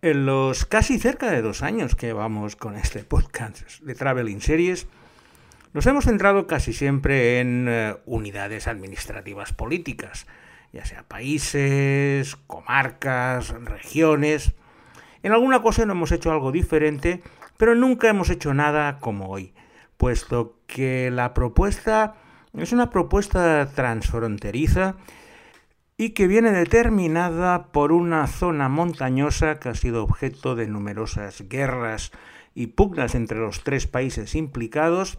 En los casi cerca de dos años que vamos con este podcast de Traveling Series, nos hemos centrado casi siempre en eh, unidades administrativas políticas, ya sea países, comarcas, regiones. En alguna ocasión hemos hecho algo diferente, pero nunca hemos hecho nada como hoy, puesto que la propuesta es una propuesta transfronteriza y que viene determinada por una zona montañosa que ha sido objeto de numerosas guerras y pugnas entre los tres países implicados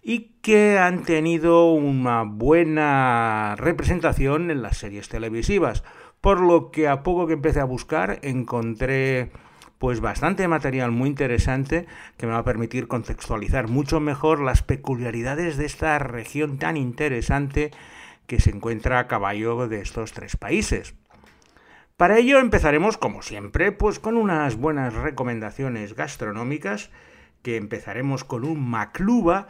y que han tenido una buena representación en las series televisivas, por lo que a poco que empecé a buscar encontré pues bastante material muy interesante que me va a permitir contextualizar mucho mejor las peculiaridades de esta región tan interesante que se encuentra a caballo de estos tres países. Para ello empezaremos, como siempre, pues con unas buenas recomendaciones gastronómicas, que empezaremos con un macluba,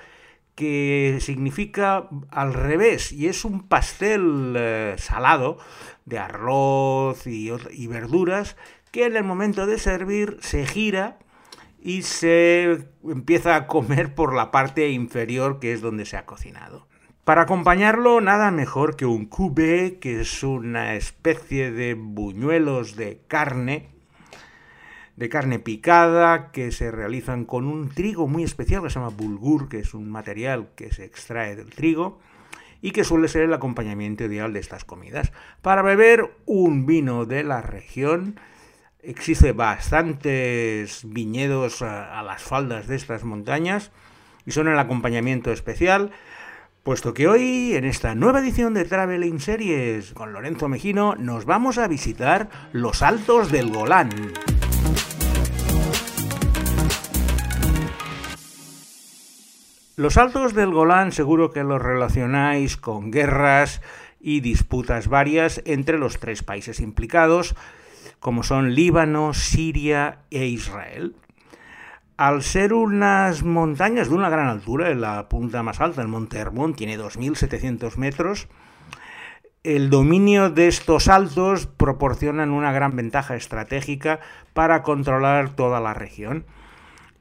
que significa al revés, y es un pastel eh, salado de arroz y, y verduras, que en el momento de servir se gira y se empieza a comer por la parte inferior, que es donde se ha cocinado. Para acompañarlo, nada mejor que un cubé, que es una especie de buñuelos de carne, de carne picada, que se realizan con un trigo muy especial que se llama bulgur, que es un material que se extrae del trigo y que suele ser el acompañamiento ideal de estas comidas. Para beber un vino de la región, existe bastantes viñedos a, a las faldas de estas montañas y son el acompañamiento especial puesto que hoy, en esta nueva edición de Traveling Series con Lorenzo Mejino, nos vamos a visitar los Altos del Golán. Los Altos del Golán seguro que los relacionáis con guerras y disputas varias entre los tres países implicados, como son Líbano, Siria e Israel. Al ser unas montañas de una gran altura, en la punta más alta, el Monte Hermón, tiene 2.700 metros, el dominio de estos altos proporcionan una gran ventaja estratégica para controlar toda la región.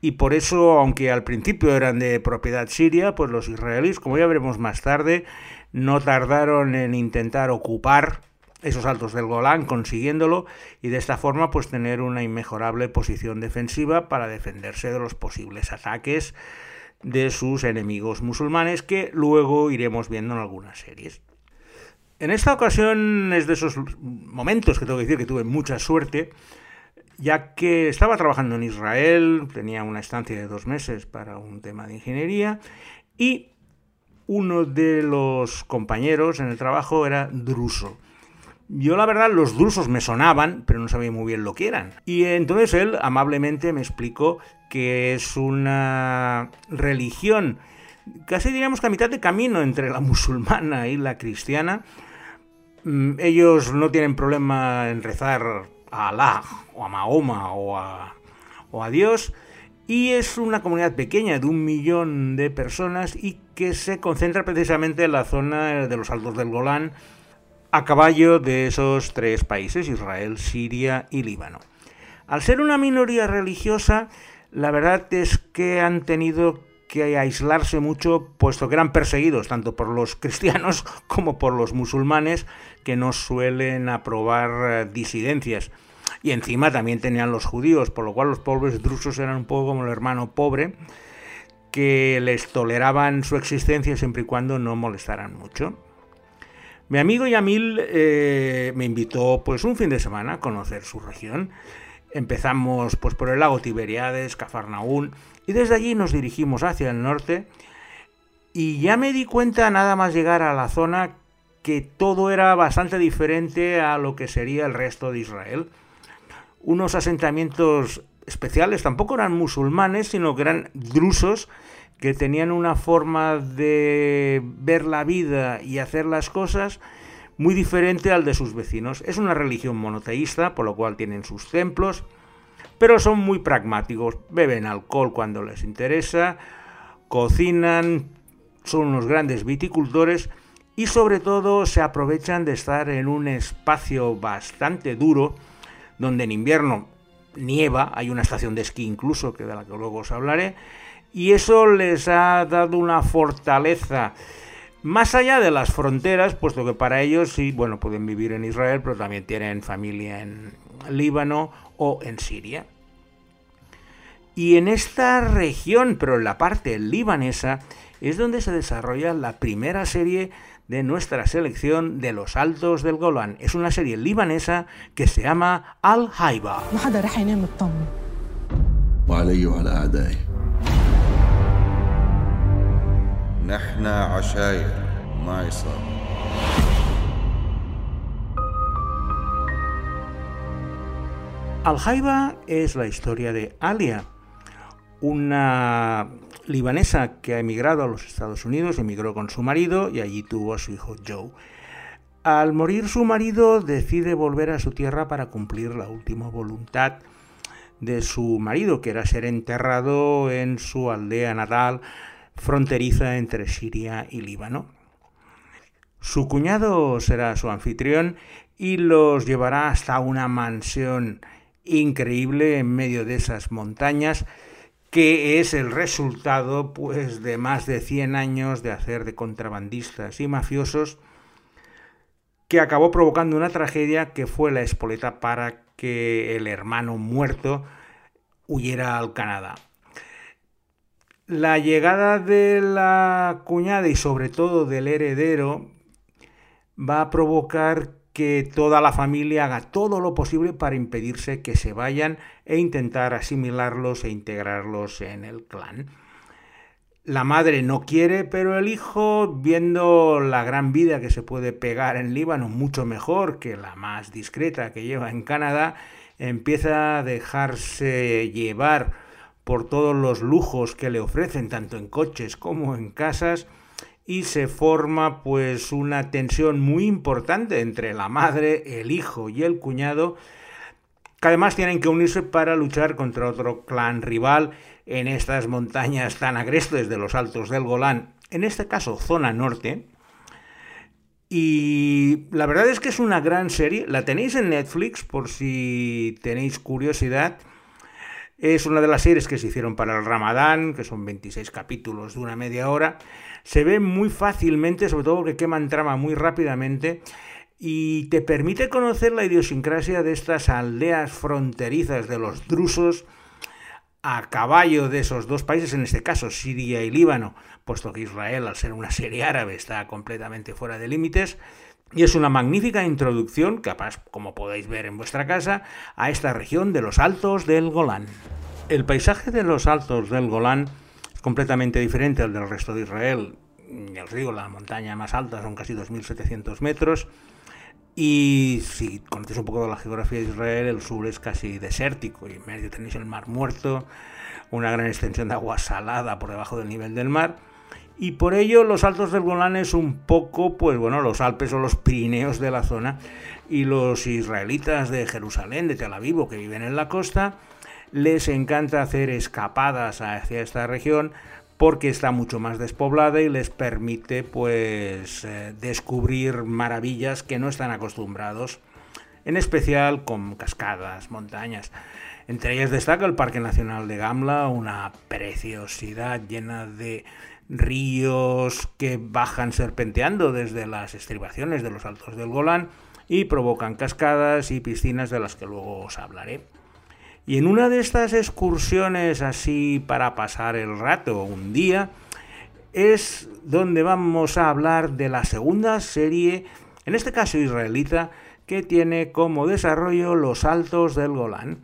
Y por eso, aunque al principio eran de propiedad siria, pues los israelíes, como ya veremos más tarde, no tardaron en intentar ocupar esos altos del Golán, consiguiéndolo y de esta forma pues tener una inmejorable posición defensiva para defenderse de los posibles ataques de sus enemigos musulmanes que luego iremos viendo en algunas series. En esta ocasión es de esos momentos que tengo que decir que tuve mucha suerte, ya que estaba trabajando en Israel, tenía una estancia de dos meses para un tema de ingeniería y uno de los compañeros en el trabajo era druso. Yo la verdad los drusos me sonaban, pero no sabía muy bien lo que eran. Y entonces él amablemente me explicó que es una religión, casi diríamos que a mitad de camino entre la musulmana y la cristiana. Mm, ellos no tienen problema en rezar a Alá o a Mahoma o a, o a Dios. Y es una comunidad pequeña de un millón de personas y que se concentra precisamente en la zona de los Altos del Golán, a caballo de esos tres países, Israel, Siria y Líbano. Al ser una minoría religiosa, la verdad es que han tenido que aislarse mucho, puesto que eran perseguidos tanto por los cristianos como por los musulmanes, que no suelen aprobar eh, disidencias. Y encima también tenían los judíos, por lo cual los pobres drusos eran un poco como el hermano pobre, que les toleraban su existencia siempre y cuando no molestaran mucho. Mi amigo Yamil eh, me invitó pues un fin de semana a conocer su región. Empezamos pues por el lago Tiberiades, Cafarnaún, y desde allí nos dirigimos hacia el norte. Y ya me di cuenta nada más llegar a la zona que todo era bastante diferente a lo que sería el resto de Israel. Unos asentamientos especiales tampoco eran musulmanes, sino que eran drusos que tenían una forma de ver la vida y hacer las cosas muy diferente al de sus vecinos. Es una religión monoteísta, por lo cual tienen sus templos, pero son muy pragmáticos. Beben alcohol cuando les interesa, cocinan, son unos grandes viticultores y sobre todo se aprovechan de estar en un espacio bastante duro, donde en invierno nieva, hay una estación de esquí incluso, que de la que luego os hablaré, y eso les ha dado una fortaleza más allá de las fronteras, puesto que para ellos sí, bueno, pueden vivir en Israel, pero también tienen familia en Líbano o en Siria. Y en esta región, pero en la parte libanesa, es donde se desarrolla la primera serie de nuestra selección de los Altos del Golán. Es una serie libanesa que se llama Al-Haiba. Al-Haiba es la historia de Alia, una libanesa que ha emigrado a los Estados Unidos, emigró con su marido y allí tuvo a su hijo Joe. Al morir su marido decide volver a su tierra para cumplir la última voluntad de su marido, que era ser enterrado en su aldea natal fronteriza entre Siria y Líbano. Su cuñado será su anfitrión y los llevará hasta una mansión increíble en medio de esas montañas que es el resultado pues de más de 100 años de hacer de contrabandistas y mafiosos que acabó provocando una tragedia que fue la espoleta para que el hermano muerto huyera al Canadá. La llegada de la cuñada y sobre todo del heredero va a provocar que toda la familia haga todo lo posible para impedirse que se vayan e intentar asimilarlos e integrarlos en el clan. La madre no quiere, pero el hijo, viendo la gran vida que se puede pegar en Líbano, mucho mejor que la más discreta que lleva en Canadá, empieza a dejarse llevar por todos los lujos que le ofrecen, tanto en coches como en casas, y se forma pues una tensión muy importante entre la madre, el hijo y el cuñado, que además tienen que unirse para luchar contra otro clan rival en estas montañas tan agrestes de los altos del Golán, en este caso zona norte. Y la verdad es que es una gran serie, la tenéis en Netflix por si tenéis curiosidad. Es una de las series que se hicieron para el Ramadán, que son 26 capítulos de una media hora. Se ve muy fácilmente, sobre todo porque queman trama muy rápidamente y te permite conocer la idiosincrasia de estas aldeas fronterizas de los drusos a caballo de esos dos países, en este caso Siria y Líbano, puesto que Israel, al ser una serie árabe, está completamente fuera de límites. Y es una magnífica introducción, capaz, como podéis ver en vuestra casa, a esta región de los Altos del Golán. El paisaje de los Altos del Golán es completamente diferente al del resto de Israel. Ya os digo, la montaña más alta son casi 2.700 metros. Y si conocéis un poco de la geografía de Israel, el sur es casi desértico y en medio tenéis el Mar Muerto, una gran extensión de agua salada por debajo del nivel del mar y por ello los altos del Golán es un poco, pues bueno, los Alpes o los Pirineos de la zona y los israelitas de Jerusalén, de Tel Aviv, que viven en la costa, les encanta hacer escapadas hacia esta región porque está mucho más despoblada y les permite pues eh, descubrir maravillas que no están acostumbrados, en especial con cascadas, montañas. Entre ellas destaca el Parque Nacional de Gamla, una preciosidad llena de ríos que bajan serpenteando desde las estribaciones de los altos del Golán y provocan cascadas y piscinas de las que luego os hablaré. Y en una de estas excursiones así para pasar el rato un día es donde vamos a hablar de la segunda serie, en este caso israelita, que tiene como desarrollo los altos del Golán.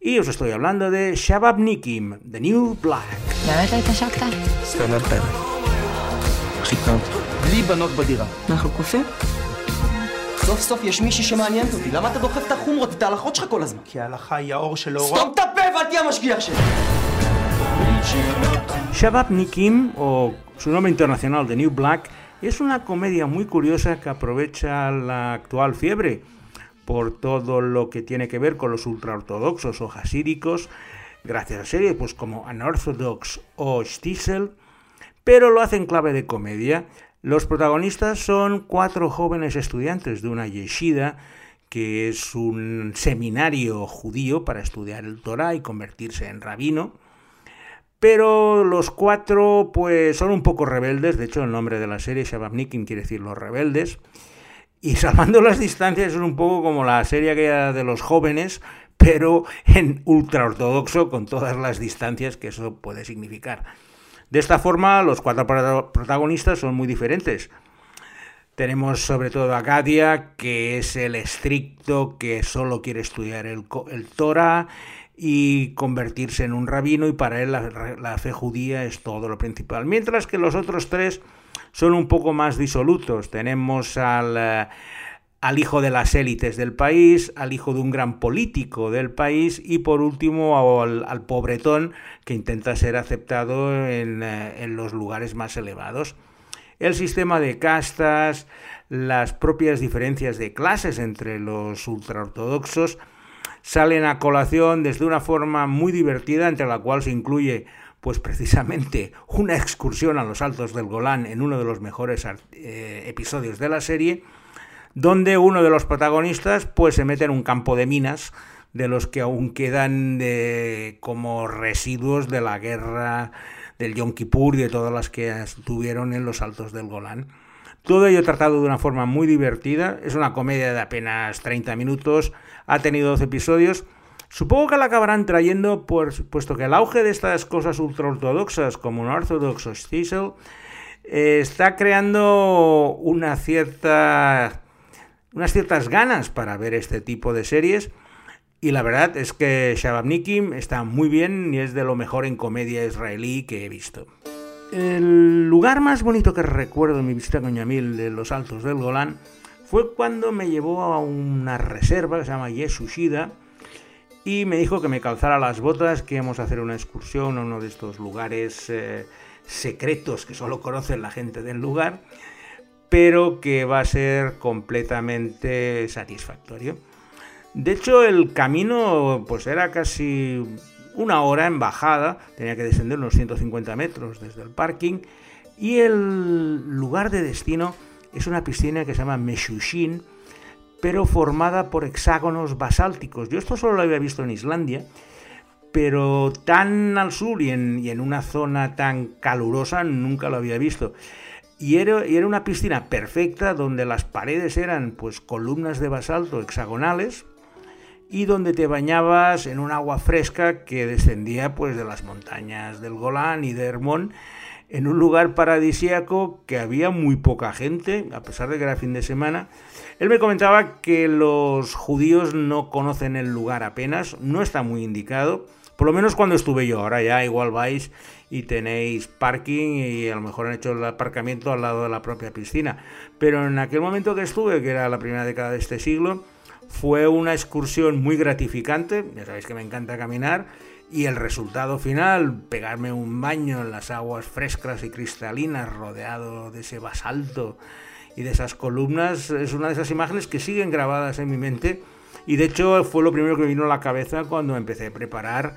Y os estoy hablando de Shababnikim, The New Black. בלי בנות בדירה. אנחנו קופים? סוף סוף יש מישהי שמעניינת אותי, למה אתה דוחף את החומרות, את ההלכות שלך כל הזמן? כי ההלכה היא האור של אורה. סתום את הפה ואל תהיה המשגיח שלי! Shababnikim, o su nombre internacional The New Black, es una comedia muy curiosa que aprovecha la actual fiebre por todo lo que tiene que ver con los ultraortodoxos o hasíricos, gracias a series pues como Unorthodox o Stiesel, pero lo hace en clave de comedia. Los protagonistas son cuatro jóvenes estudiantes de una yeshida que es un seminario judío para estudiar el Torah y convertirse en rabino. Pero los cuatro pues son un poco rebeldes, de hecho el nombre de la serie Shababnikim quiere decir los rebeldes. Y salvando las distancias es un poco como la serie aquella de los jóvenes, pero en ultraortodoxo con todas las distancias que eso puede significar. De esta forma, los cuatro protagonistas son muy diferentes. Tenemos sobre todo a Gadia, que es el estricto que solo quiere estudiar el, el Torah y convertirse en un rabino y para él la, fe judía es todo lo principal. Mientras que los otros tres son un poco más disolutos. Tenemos al, al hijo de las élites del país, al hijo de un gran político del país y por último al, pobretón que intenta ser aceptado en, eh, en los lugares más elevados. El sistema de castas, las propias diferencias de clases entre los ultraortodoxos, salen a colación desde una forma muy divertida, entre la cual se incluye pues precisamente una excursión a los altos del Golán en uno de los mejores eh, episodios de la serie, donde uno de los protagonistas pues se mete en un campo de minas de los que aún quedan como residuos de la guerra del Yom Kippur y de todas las que estuvieron en los altos del Golán. Todo ello tratado de una forma muy divertida, es una comedia de apenas 30 minutos, ha tenido 12 episodios. Supongo que la acabarán trayendo, puesto que el auge de estas cosas ultraortodoxas, como un ortodoxo Stiesel, eh, está creando una cierta, unas ciertas ganas para ver este tipo de series y la verdad es que Shababnikim está muy bien y es de lo mejor en comedia israelí que he visto. El lugar más bonito que recuerdo en mi visita con Yamil de los Altos del Golán fue cuando me llevó a una reserva que se llama Yesushida y me dijo que me calzara las botas, que íbamos a hacer una excursión a uno de estos lugares eh, secretos que solo conocen la gente del lugar, pero que va a ser completamente satisfactorio. De hecho, el camino pues era casi una hora en bajada, tenía que descender unos 150 metros desde el parking y el lugar de destino es una piscina que se llama Meshushin, pero formada por hexágonos basálticos. Yo esto solo lo había visto en Islandia, pero tan al sur y en, y en una zona tan calurosa nunca lo había visto. Y era, una piscina perfecta donde las paredes eran pues columnas de basalto hexagonales, y donde te bañabas en un agua fresca que descendía pues de las montañas del Golán y de Hermón en un lugar paradisíaco que había muy poca gente, a pesar de que era fin de semana. Él me comentaba que los judíos no conocen el lugar apenas, no está muy indicado, por lo menos cuando estuve yo, ahora ya igual vais y tenéis parking y a lo mejor han hecho el aparcamiento al lado de la propia piscina, pero en aquel momento que estuve, que era la primera década de este siglo, fue una excursión muy gratificante, ya sabéis que me encanta caminar, y el resultado final, pegarme un baño en las aguas frescas y cristalinas, rodeado de ese basalto y de esas columnas, es una de esas imágenes que siguen grabadas en mi mente, y de hecho fue lo primero que me vino a la cabeza cuando empecé a preparar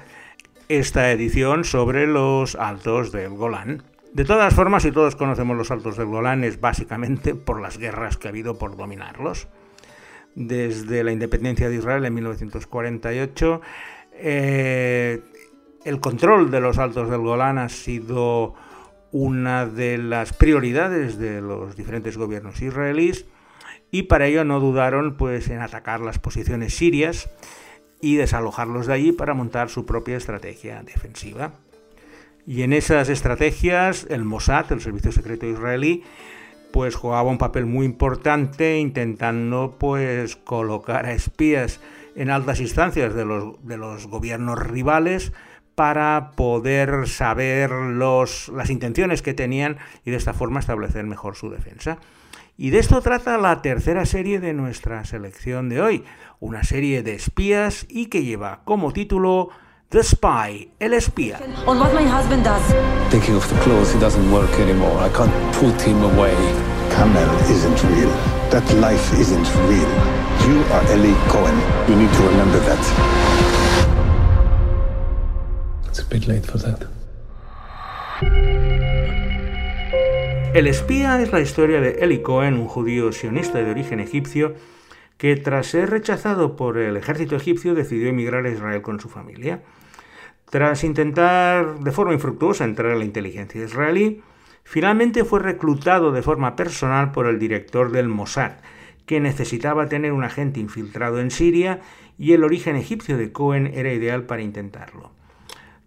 esta edición sobre los altos del Golán. De todas formas, si todos conocemos los altos del Golán, es básicamente por las guerras que ha habido por dominarlos desde la independencia de Israel en 1948. Eh, el control de los altos del Golán ha sido una de las prioridades de los diferentes gobiernos israelíes y para ello no dudaron pues, en atacar las posiciones sirias y desalojarlos de allí para montar su propia estrategia defensiva. Y en esas estrategias el Mossad, el servicio secreto israelí, pues jugaba un papel muy importante intentando pues colocar a espías en altas instancias de los, de los gobiernos rivales para poder saber los, las intenciones que tenían y de esta forma establecer mejor su defensa. Y de esto trata la tercera serie de nuestra selección de hoy, una serie de espías y que lleva como título The Spy, el espía. On what my husband does. Thinking of the clothes, he doesn't work anymore. I can't put him away. Kamel isn't real. That life isn't real. You are Ellie Cohen. You need to remember that. It's a bit late for that. El espía es la historia de Eli Cohen, un judío sionista de origen egipcio que tras ser rechazado por el ejército egipcio decidió emigrar a Israel con su familia. Tras intentar de forma infructuosa entrar a la inteligencia israelí, finalmente fue reclutado de forma personal por el director del Mossad, que necesitaba tener un agente infiltrado en Siria y el origen egipcio de Cohen era ideal para intentarlo.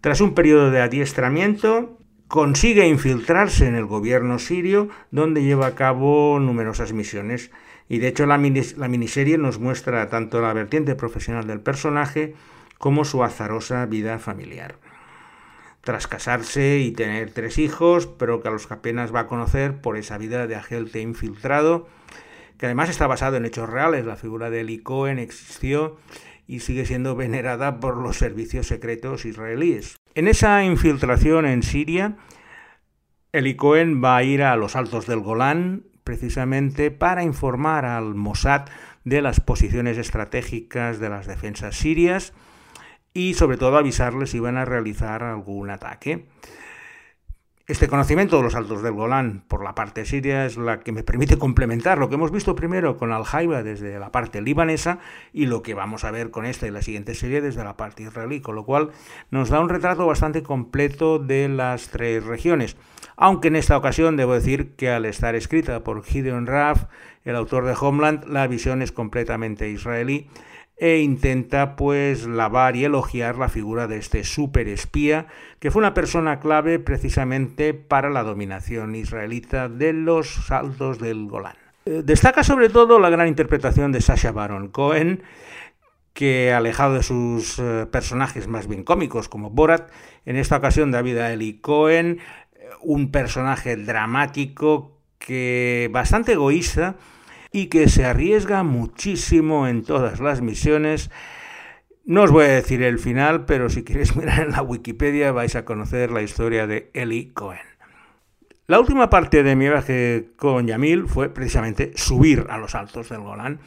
Tras un periodo de adiestramiento, consigue infiltrarse en el gobierno sirio, donde lleva a cabo numerosas misiones. Y de hecho la, miniserie nos muestra tanto la vertiente profesional del personaje como su azarosa vida familiar. Tras casarse y tener tres hijos, pero que a los que apenas va a conocer por esa vida de agente infiltrado, que además está basado en hechos reales, la figura de Eli Cohen existió y sigue siendo venerada por los servicios secretos israelíes. En esa infiltración en Siria, Eli Cohen va a ir a los altos del Golán precisamente para informar al Mossad de las posiciones estratégicas de las defensas sirias y sobre todo avisarles si van a realizar algún ataque. Este conocimiento de los altos del Golán por la parte siria es la que me permite complementar lo que hemos visto primero con Al-Haiba desde la parte libanesa y lo que vamos a ver con esta y la siguiente serie desde la parte israelí, con lo cual nos da un retrato bastante completo de las tres regiones. Aunque en esta ocasión debo decir que al estar escrita por Gideon Raff, el autor de Homeland, la visión es completamente israelí e intenta pues lavar y elogiar la figura de este superespía que fue una persona clave precisamente para la dominación israelita de los saltos del Golán. Eh, destaca sobre todo la gran interpretación de Sasha Baron Cohen, que alejado de sus eh, personajes más bien cómicos como Borat, en esta ocasión David Eli Cohen, eh, un personaje dramático que bastante egoísta, y que se arriesga muchísimo en todas las misiones. No os voy a decir el final, pero si queréis mirar en la Wikipedia vais a conocer la historia de Eli Cohen. La última parte de mi viaje con Yamil fue precisamente subir a los altos del Golán.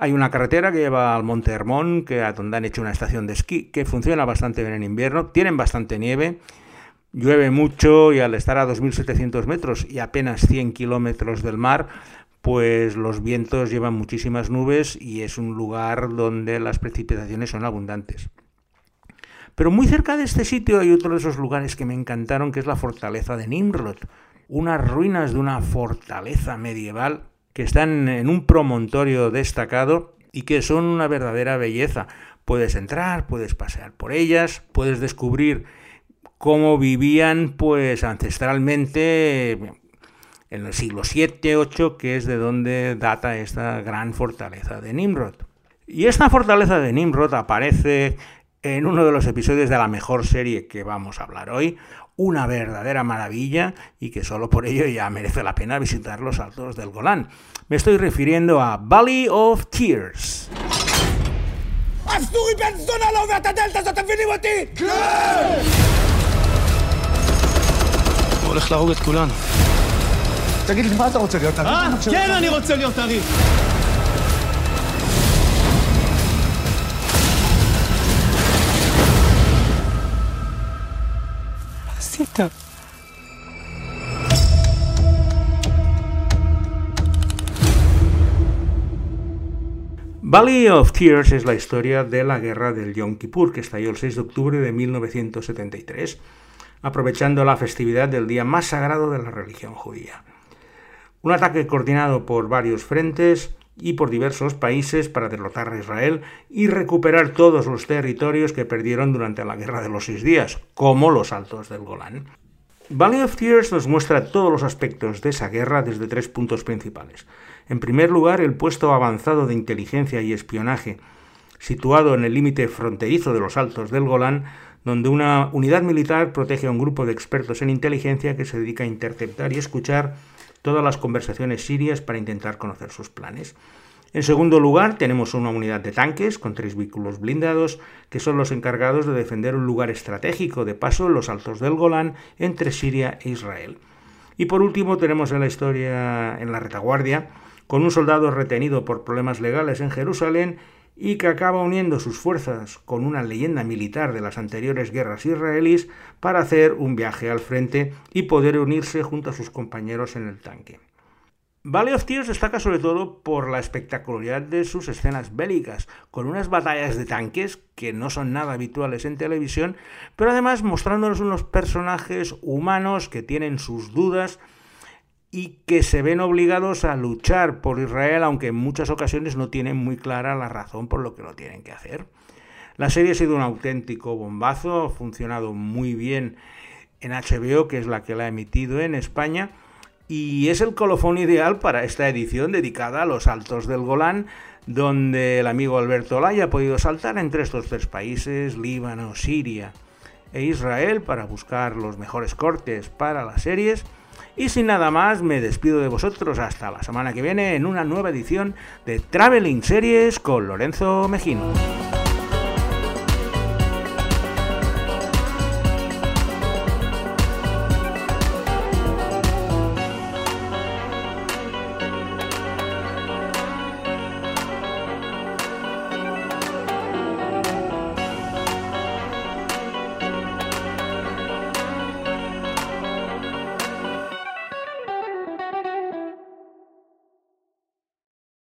Hay una carretera que lleva al Monte Hermón, que donde han hecho una estación de esquí, que funciona bastante bien en invierno. Tienen bastante nieve, llueve mucho y al estar a 2.700 metros y apenas 100 kilómetros del mar, pues los vientos llevan muchísimas nubes y es un lugar donde las precipitaciones son abundantes. Pero muy cerca de este sitio hay otro de esos lugares que me encantaron, que es la fortaleza de Nimrod, unas ruinas de una fortaleza medieval que están en un promontorio destacado y que son una verdadera belleza. Puedes entrar, puedes pasear por ellas, puedes descubrir cómo vivían pues ancestralmente en el siglo 7 8 que es de donde data esta gran fortaleza de Nimrod. Y esta fortaleza de Nimrod aparece en uno de los episodios de la mejor serie que vamos a hablar hoy, una verdadera maravilla y que solo por ello ya merece la pena visitar los altos del Golán. Me estoy refiriendo a Valley of Tears. תגיד לי, מה אתה רוצה להיות עריק? אה, כן, אני רוצה להיות עריק. מה עשית? Valley of Tears es la historia de la guerra del Yom Kippur, que estalló el 6 de octubre de 1973, aprovechando la festividad del día más sagrado de la religión judía. Un ataque coordinado por varios frentes y por diversos países para derrotar a Israel y recuperar todos los territorios que perdieron durante la Guerra de los Seis Días, como los Altos del Golán. Valley of Tears nos muestra todos los aspectos de esa guerra desde tres puntos principales. En primer lugar, el puesto avanzado de inteligencia y espionaje, situado en el límite fronterizo de los Altos del Golán, donde una unidad militar protege a un grupo de expertos en inteligencia que se dedica a interceptar y escuchar todas las conversaciones sirias para intentar conocer sus planes. En segundo lugar, tenemos una unidad de tanques con tres vehículos blindados que son los encargados de defender un lugar estratégico de paso en los altos del Golán entre Siria e Israel. Y por último, tenemos en la historia en la retaguardia con un soldado retenido por problemas legales en Jerusalén y que acaba uniendo sus fuerzas con una leyenda militar de las anteriores guerras israelíes para hacer un viaje al frente y poder unirse junto a sus compañeros en el tanque. Valley of Tears destaca sobre todo por la espectacularidad de sus escenas bélicas, con unas batallas de tanques que no son nada habituales en televisión, pero además mostrándonos unos personajes humanos que tienen sus dudas y que se ven obligados a luchar por Israel, aunque en muchas ocasiones no tienen muy clara la razón por lo que lo tienen que hacer. La serie ha sido un auténtico bombazo, ha funcionado muy bien en HBO, que es la que la ha emitido en España, y es el colofón ideal para esta edición dedicada a los Altos del Golán, donde el amigo Alberto Laya ha podido saltar entre estos tres países, Líbano, Siria e Israel, para buscar los mejores cortes para las series. Y sin nada más, me despido de vosotros hasta la semana que viene en una nueva edición de Traveling Series con Lorenzo Mejino.